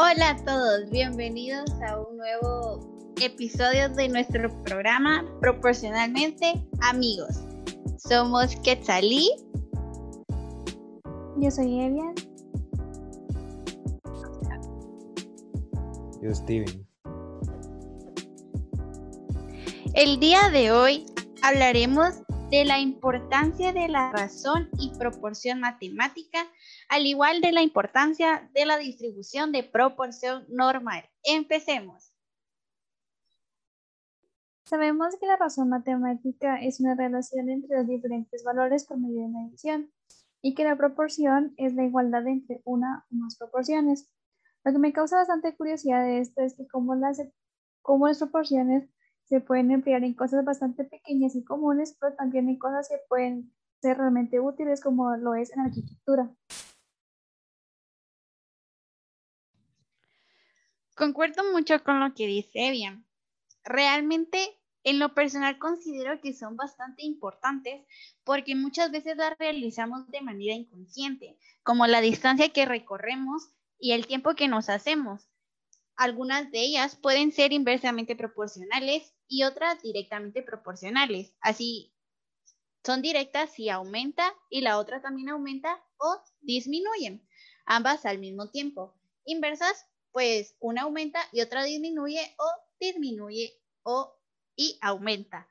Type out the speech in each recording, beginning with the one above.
Hola a todos, bienvenidos a un nuevo episodio de nuestro programa Proporcionalmente Amigos. Somos Quetzalí. Yo soy Evian. Yo Steven. El día de hoy hablaremos de la importancia de la razón y proporción matemática, al igual de la importancia de la distribución de proporción normal. Empecemos. Sabemos que la razón matemática es una relación entre los diferentes valores por medio de una adición y que la proporción es la igualdad entre una o más proporciones. Lo que me causa bastante curiosidad de esto es que cómo las, cómo las proporciones se pueden emplear en cosas bastante pequeñas y comunes, pero también en cosas que pueden ser realmente útiles como lo es en arquitectura. Concuerdo mucho con lo que dice Evian. Realmente, en lo personal, considero que son bastante importantes porque muchas veces las realizamos de manera inconsciente, como la distancia que recorremos y el tiempo que nos hacemos. Algunas de ellas pueden ser inversamente proporcionales y otras directamente proporcionales. Así, son directas si aumenta y la otra también aumenta o disminuyen, ambas al mismo tiempo. Inversas, pues una aumenta y otra disminuye o disminuye o y aumenta.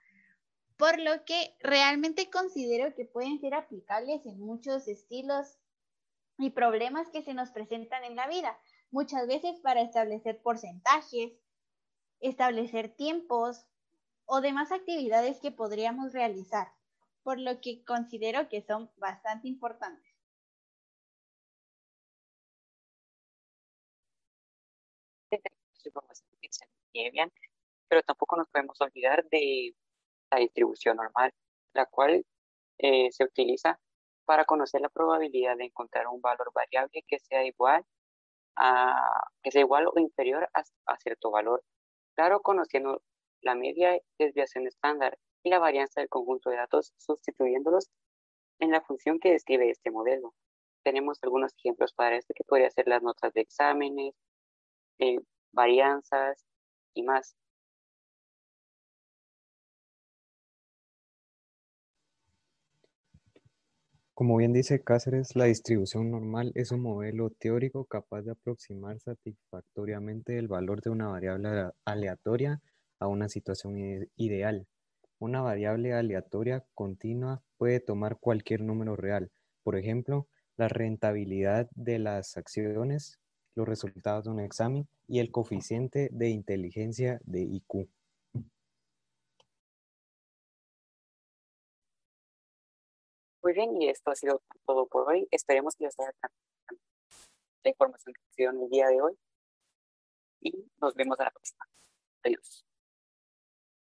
Por lo que realmente considero que pueden ser aplicables en muchos estilos y problemas que se nos presentan en la vida, muchas veces para establecer porcentajes, establecer tiempos o demás actividades que podríamos realizar, por lo que considero que son bastante importantes. pero tampoco nos podemos olvidar de la distribución normal, la cual eh, se utiliza para conocer la probabilidad de encontrar un valor variable que sea igual a, que sea igual o inferior a cierto valor. Claro, conociendo la media desviación estándar y la varianza del conjunto de datos sustituyéndolos en la función que describe este modelo. Tenemos algunos ejemplos para esto que podría ser las notas de exámenes, eh, varianzas y más. Como bien dice Cáceres, la distribución normal es un modelo teórico capaz de aproximar satisfactoriamente el valor de una variable aleatoria a una situación ideal. Una variable aleatoria continua puede tomar cualquier número real, por ejemplo, la rentabilidad de las acciones, los resultados de un examen y el coeficiente de inteligencia de IQ. Muy bien, y esto ha sido todo por hoy. Esperemos que les haya la información que se dio en el día de hoy. Y nos vemos a la próxima. Adiós.